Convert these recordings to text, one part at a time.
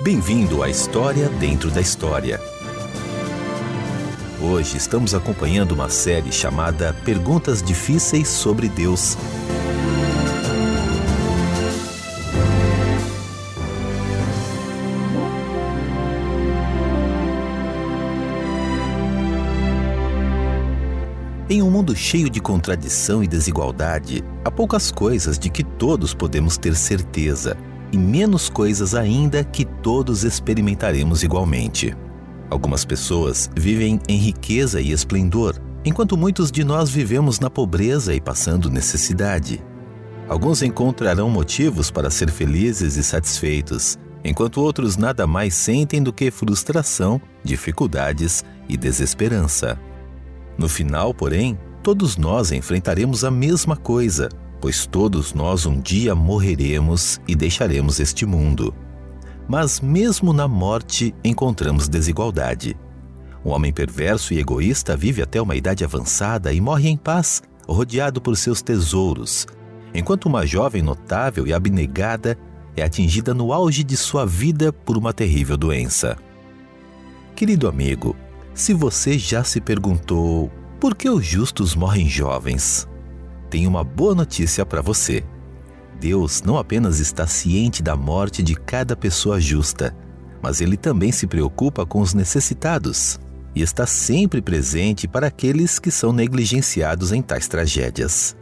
Bem-vindo à História Dentro da História. Hoje estamos acompanhando uma série chamada Perguntas Difíceis sobre Deus. Em um mundo cheio de contradição e desigualdade, há poucas coisas de que todos podemos ter certeza, e menos coisas ainda que todos experimentaremos igualmente. Algumas pessoas vivem em riqueza e esplendor, enquanto muitos de nós vivemos na pobreza e passando necessidade. Alguns encontrarão motivos para ser felizes e satisfeitos, enquanto outros nada mais sentem do que frustração, dificuldades e desesperança. No final, porém, todos nós enfrentaremos a mesma coisa, pois todos nós um dia morreremos e deixaremos este mundo. Mas mesmo na morte encontramos desigualdade. Um homem perverso e egoísta vive até uma idade avançada e morre em paz, rodeado por seus tesouros, enquanto uma jovem notável e abnegada é atingida no auge de sua vida por uma terrível doença. Querido amigo, se você já se perguntou por que os justos morrem jovens, tenho uma boa notícia para você. Deus não apenas está ciente da morte de cada pessoa justa, mas ele também se preocupa com os necessitados e está sempre presente para aqueles que são negligenciados em tais tragédias.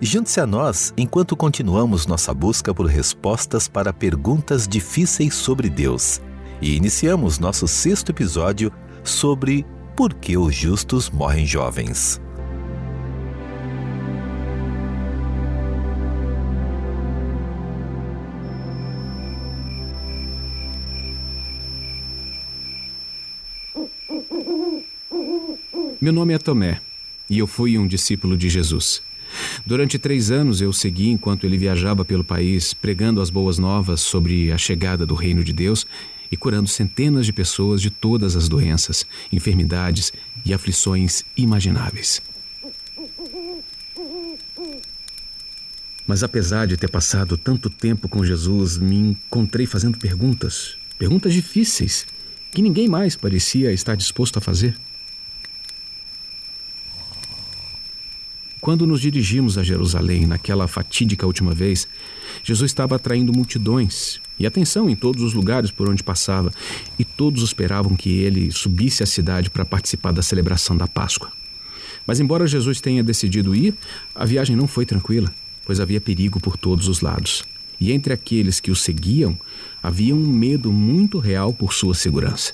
Junte-se a nós enquanto continuamos nossa busca por respostas para perguntas difíceis sobre Deus e iniciamos nosso sexto episódio sobre por que os justos morrem jovens. Meu nome é Tomé e eu fui um discípulo de Jesus. Durante três anos eu segui enquanto ele viajava pelo país, pregando as boas novas sobre a chegada do reino de Deus e curando centenas de pessoas de todas as doenças, enfermidades e aflições imagináveis. Mas apesar de ter passado tanto tempo com Jesus, me encontrei fazendo perguntas, perguntas difíceis, que ninguém mais parecia estar disposto a fazer. Quando nos dirigimos a Jerusalém naquela fatídica última vez, Jesus estava atraindo multidões e atenção em todos os lugares por onde passava, e todos esperavam que ele subisse à cidade para participar da celebração da Páscoa. Mas, embora Jesus tenha decidido ir, a viagem não foi tranquila, pois havia perigo por todos os lados. E entre aqueles que o seguiam, havia um medo muito real por sua segurança.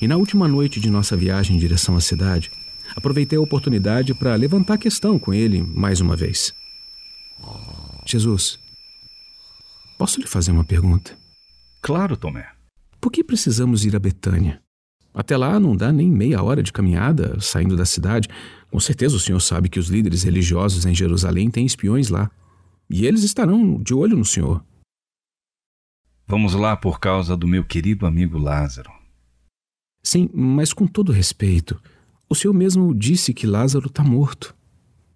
E na última noite de nossa viagem em direção à cidade, aproveitei a oportunidade para levantar a questão com ele mais uma vez. Jesus, posso lhe fazer uma pergunta? Claro, Tomé. Por que precisamos ir a Betânia? Até lá não dá nem meia hora de caminhada saindo da cidade. Com certeza o senhor sabe que os líderes religiosos em Jerusalém têm espiões lá. E eles estarão de olho no senhor. Vamos lá por causa do meu querido amigo Lázaro. Sim, mas com todo respeito, o Senhor mesmo disse que Lázaro está morto.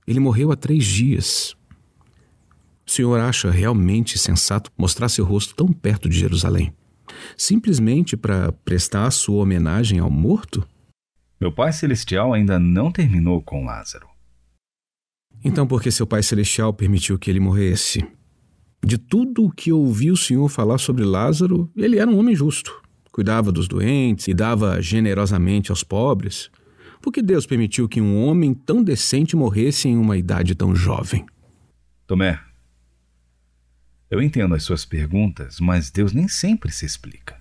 Ele morreu há três dias. O Senhor acha realmente sensato mostrar seu rosto tão perto de Jerusalém? Simplesmente para prestar sua homenagem ao morto? Meu Pai Celestial ainda não terminou com Lázaro. Então, por que seu Pai Celestial permitiu que ele morresse? De tudo o que ouvi o Senhor falar sobre Lázaro, ele era um homem justo. Cuidava dos doentes e dava generosamente aos pobres. Por que Deus permitiu que um homem tão decente morresse em uma idade tão jovem? Tomé, eu entendo as suas perguntas, mas Deus nem sempre se explica.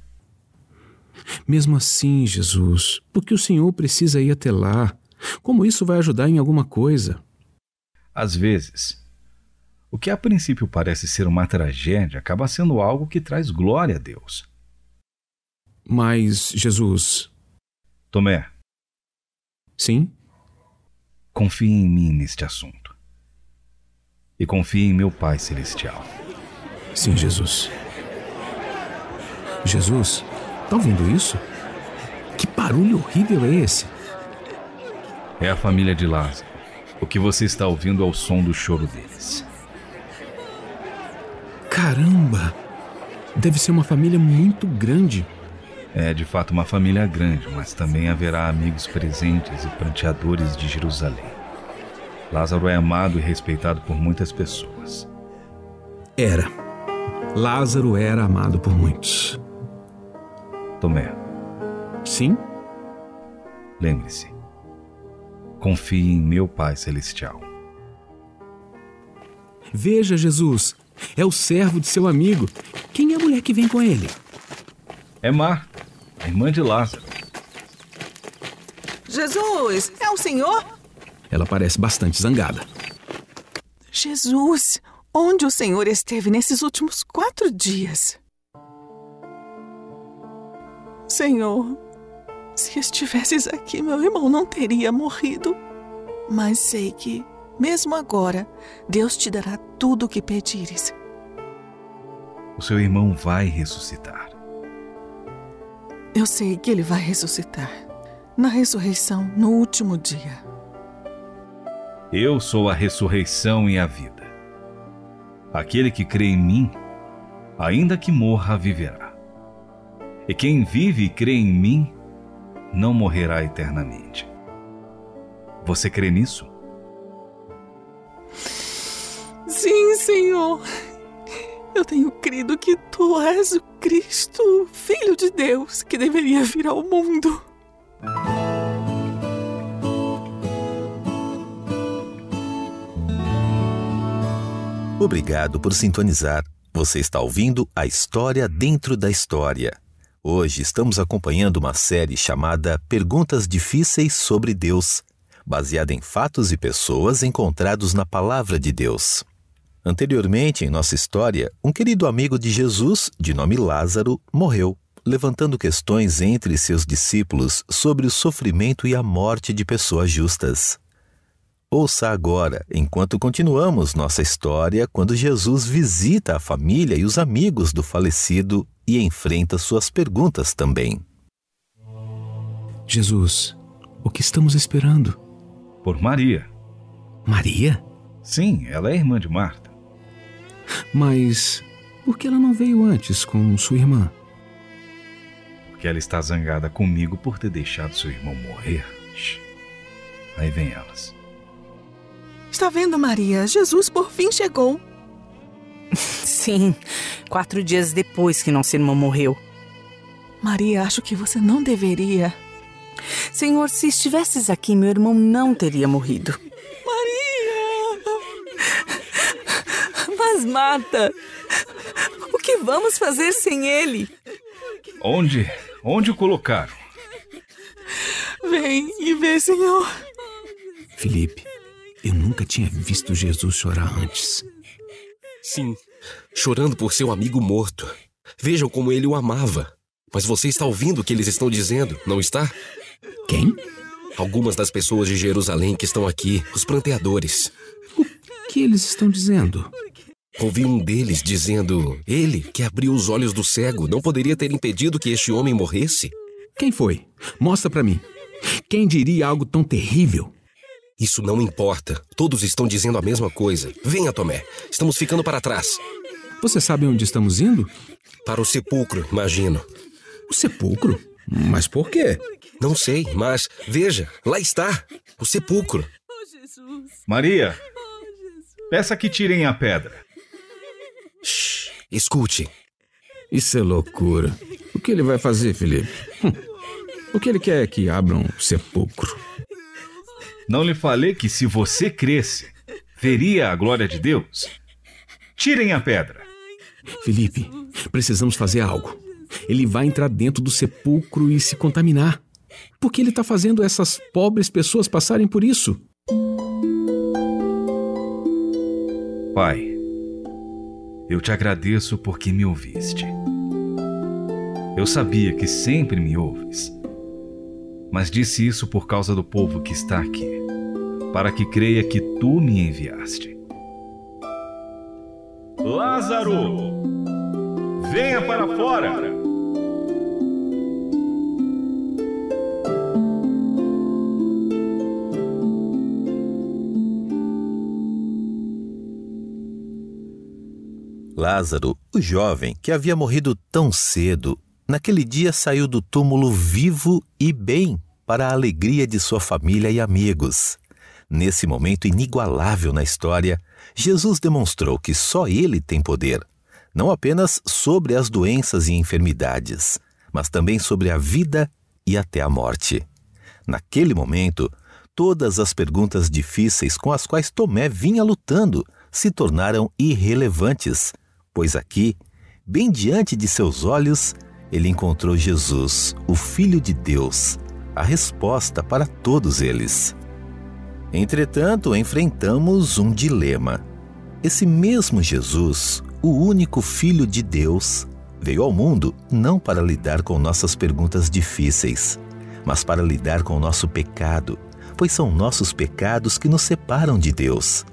Mesmo assim, Jesus, por que o Senhor precisa ir até lá? Como isso vai ajudar em alguma coisa? Às vezes, o que a princípio parece ser uma tragédia acaba sendo algo que traz glória a Deus. Mas, Jesus. Tomé, Sim? Confie em mim neste assunto. E confie em meu Pai Celestial. Sim, Jesus. Jesus, tá ouvindo isso? Que barulho horrível é esse? É a família de Lázaro. O que você está ouvindo é o som do choro deles. Caramba! Deve ser uma família muito grande. É de fato uma família grande, mas também haverá amigos presentes e pranteadores de Jerusalém. Lázaro é amado e respeitado por muitas pessoas. Era. Lázaro era amado por muitos. Tomé, Sim? lembre-se. Confie em meu Pai Celestial. Veja, Jesus. É o servo de seu amigo. Quem é a mulher que vem com ele? É Marta, a irmã de Lázaro. Jesus, é o Senhor? Ela parece bastante zangada. Jesus, onde o Senhor esteve nesses últimos quatro dias? Senhor, se estivesses aqui, meu irmão não teria morrido. Mas sei que, mesmo agora, Deus te dará tudo o que pedires. O seu irmão vai ressuscitar. Eu sei que ele vai ressuscitar. Na ressurreição, no último dia. Eu sou a ressurreição e a vida. Aquele que crê em mim, ainda que morra, viverá. E quem vive e crê em mim, não morrerá eternamente. Você crê nisso? Sim, Senhor. Eu tenho crido que tu és o Cristo, o Filho de Deus, que deveria vir ao mundo. Obrigado por sintonizar. Você está ouvindo a história dentro da história. Hoje estamos acompanhando uma série chamada Perguntas Difíceis sobre Deus, baseada em fatos e pessoas encontrados na Palavra de Deus. Anteriormente, em nossa história, um querido amigo de Jesus, de nome Lázaro, morreu, levantando questões entre seus discípulos sobre o sofrimento e a morte de pessoas justas. Ouça agora, enquanto continuamos nossa história, quando Jesus visita a família e os amigos do falecido e enfrenta suas perguntas também. Jesus, o que estamos esperando? Por Maria. Maria? Sim, ela é irmã de Marta. Mas por que ela não veio antes com sua irmã? Porque ela está zangada comigo por ter deixado seu irmão morrer. Shhh. Aí vem elas. Está vendo, Maria? Jesus por fim chegou. Sim, quatro dias depois que nosso irmão morreu. Maria, acho que você não deveria. Senhor, se estivesses aqui, meu irmão não teria morrido. Maria! Mas mata! O que vamos fazer sem ele? Onde? Onde o colocaram? Vem e vê, Senhor. Felipe, eu nunca tinha visto Jesus chorar antes. Sim, chorando por seu amigo morto. Vejam como ele o amava. Mas você está ouvindo o que eles estão dizendo, não está? Quem? Algumas das pessoas de Jerusalém que estão aqui, os pranteadores. O que eles estão dizendo? Ouvi um deles dizendo: Ele, que abriu os olhos do cego, não poderia ter impedido que este homem morresse? Quem foi? Mostra pra mim. Quem diria algo tão terrível? Isso não importa. Todos estão dizendo a mesma coisa. Venha, Tomé. Estamos ficando para trás. Você sabe onde estamos indo? Para o sepulcro, imagino. O sepulcro? Mas por quê? Não sei, mas veja, lá está. O sepulcro. Maria, peça que tirem a pedra. Shhh, escute. Isso é loucura. O que ele vai fazer, Felipe? Hum. O que ele quer é que abram o sepulcro. Não lhe falei que se você cresce, veria a glória de Deus? Tirem a pedra. Felipe, precisamos fazer algo. Ele vai entrar dentro do sepulcro e se contaminar. Por que ele está fazendo essas pobres pessoas passarem por isso? Pai, eu te agradeço porque me ouviste. Eu sabia que sempre me ouves, mas disse isso por causa do povo que está aqui, para que creia que tu me enviaste. Lázaro, venha para fora! Lázaro, o jovem que havia morrido tão cedo, naquele dia saiu do túmulo vivo e bem para a alegria de sua família e amigos. Nesse momento inigualável na história, Jesus demonstrou que só Ele tem poder, não apenas sobre as doenças e enfermidades, mas também sobre a vida e até a morte. Naquele momento, todas as perguntas difíceis com as quais Tomé vinha lutando se tornaram irrelevantes, pois aqui, bem diante de seus olhos, ele encontrou Jesus, o Filho de Deus, a resposta para todos eles. Entretanto, enfrentamos um dilema. Esse mesmo Jesus, o único Filho de Deus, veio ao mundo não para lidar com nossas perguntas difíceis, mas para lidar com o nosso pecado, pois são nossos pecados que nos separam de Deus.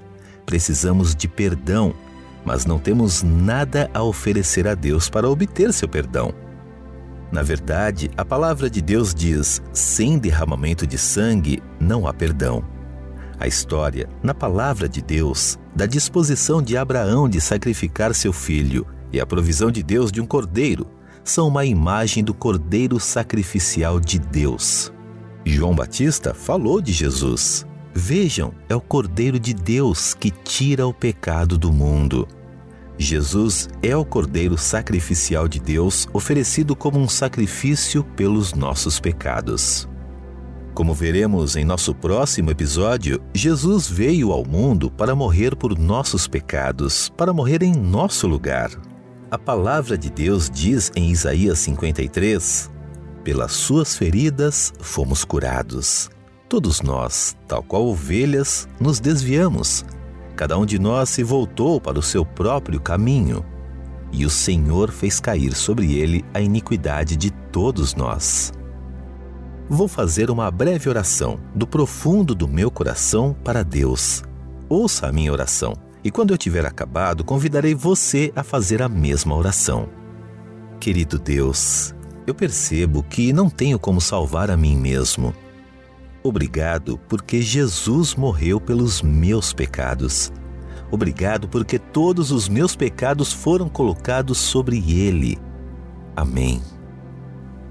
Precisamos de perdão, mas não temos nada a oferecer a Deus para obter seu perdão. Na verdade, a palavra de Deus diz: sem derramamento de sangue não há perdão. A história, na palavra de Deus, da disposição de Abraão de sacrificar seu filho e a provisão de Deus de um cordeiro são uma imagem do cordeiro sacrificial de Deus. João Batista falou de Jesus. Vejam, é o cordeiro de Deus que tira o pecado do mundo. Jesus é o Cordeiro sacrificial de Deus oferecido como um sacrifício pelos nossos pecados. Como veremos em nosso próximo episódio, Jesus veio ao mundo para morrer por nossos pecados, para morrer em nosso lugar. A palavra de Deus diz em Isaías 53: Pelas suas feridas fomos curados. Todos nós, tal qual ovelhas, nos desviamos Cada um de nós se voltou para o seu próprio caminho, e o Senhor fez cair sobre ele a iniquidade de todos nós. Vou fazer uma breve oração do profundo do meu coração para Deus. Ouça a minha oração, e quando eu tiver acabado, convidarei você a fazer a mesma oração. Querido Deus, eu percebo que não tenho como salvar a mim mesmo Obrigado porque Jesus morreu pelos meus pecados. Obrigado porque todos os meus pecados foram colocados sobre ele. Amém.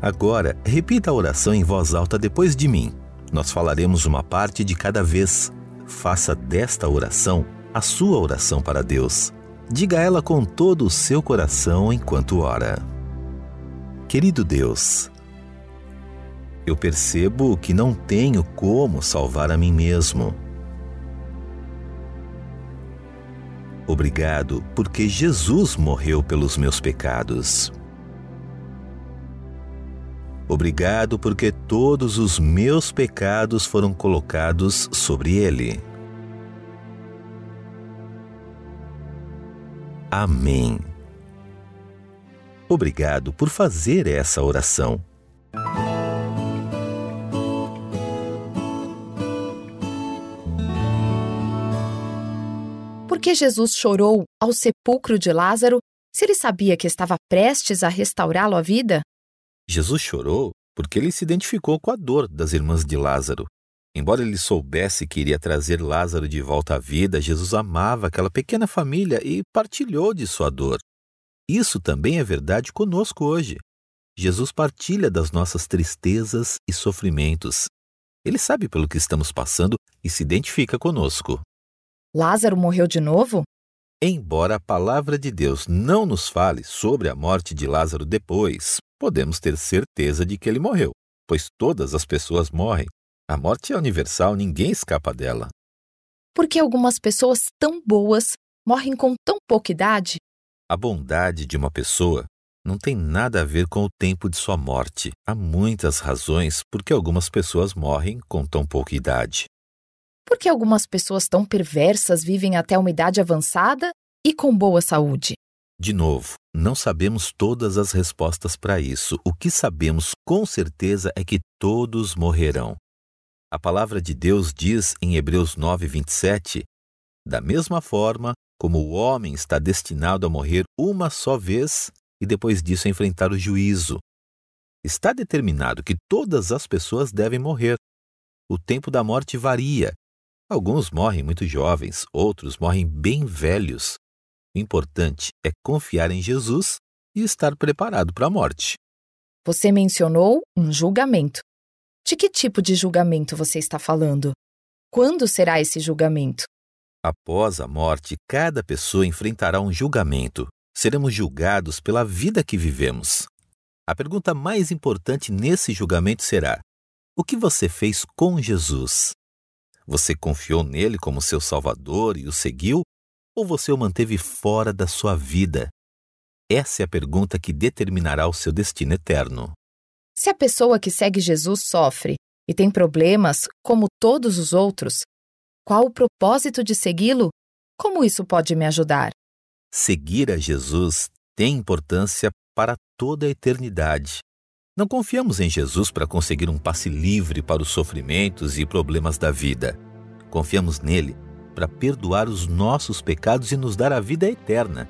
Agora, repita a oração em voz alta depois de mim. Nós falaremos uma parte de cada vez. Faça desta oração a sua oração para Deus. Diga ela com todo o seu coração enquanto ora. Querido Deus, eu percebo que não tenho como salvar a mim mesmo. Obrigado, porque Jesus morreu pelos meus pecados. Obrigado, porque todos os meus pecados foram colocados sobre Ele. Amém. Obrigado por fazer essa oração. Por que Jesus chorou ao sepulcro de Lázaro se ele sabia que estava prestes a restaurá-lo à vida? Jesus chorou porque ele se identificou com a dor das irmãs de Lázaro. Embora ele soubesse que iria trazer Lázaro de volta à vida, Jesus amava aquela pequena família e partilhou de sua dor. Isso também é verdade conosco hoje. Jesus partilha das nossas tristezas e sofrimentos. Ele sabe pelo que estamos passando e se identifica conosco. Lázaro morreu de novo? Embora a palavra de Deus não nos fale sobre a morte de Lázaro depois, podemos ter certeza de que ele morreu, pois todas as pessoas morrem. A morte é universal, ninguém escapa dela. Por que algumas pessoas tão boas morrem com tão pouca idade? A bondade de uma pessoa não tem nada a ver com o tempo de sua morte. Há muitas razões por que algumas pessoas morrem com tão pouca idade. Por que algumas pessoas tão perversas vivem até uma idade avançada e com boa saúde? De novo, não sabemos todas as respostas para isso. O que sabemos com certeza é que todos morrerão. A palavra de Deus diz em Hebreus 9, 27, da mesma forma como o homem está destinado a morrer uma só vez e depois disso enfrentar o juízo. Está determinado que todas as pessoas devem morrer. O tempo da morte varia Alguns morrem muito jovens, outros morrem bem velhos. O importante é confiar em Jesus e estar preparado para a morte. Você mencionou um julgamento. De que tipo de julgamento você está falando? Quando será esse julgamento? Após a morte, cada pessoa enfrentará um julgamento. Seremos julgados pela vida que vivemos. A pergunta mais importante nesse julgamento será: o que você fez com Jesus? Você confiou nele como seu Salvador e o seguiu? Ou você o manteve fora da sua vida? Essa é a pergunta que determinará o seu destino eterno. Se a pessoa que segue Jesus sofre e tem problemas como todos os outros, qual o propósito de segui-lo? Como isso pode me ajudar? Seguir a Jesus tem importância para toda a eternidade. Não confiamos em Jesus para conseguir um passe livre para os sofrimentos e problemas da vida. Confiamos nele para perdoar os nossos pecados e nos dar a vida eterna.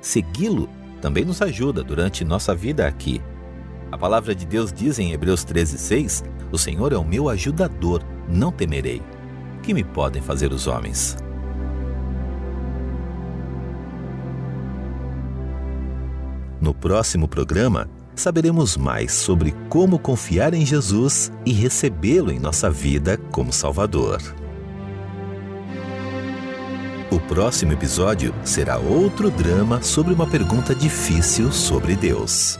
Segui-lo também nos ajuda durante nossa vida aqui. A palavra de Deus diz em Hebreus 13:6: O Senhor é o meu ajudador, não temerei. Que me podem fazer os homens? No próximo programa, saberemos mais sobre como confiar em Jesus e recebê-lo em nossa vida como Salvador. O próximo episódio será outro drama sobre uma pergunta difícil sobre Deus.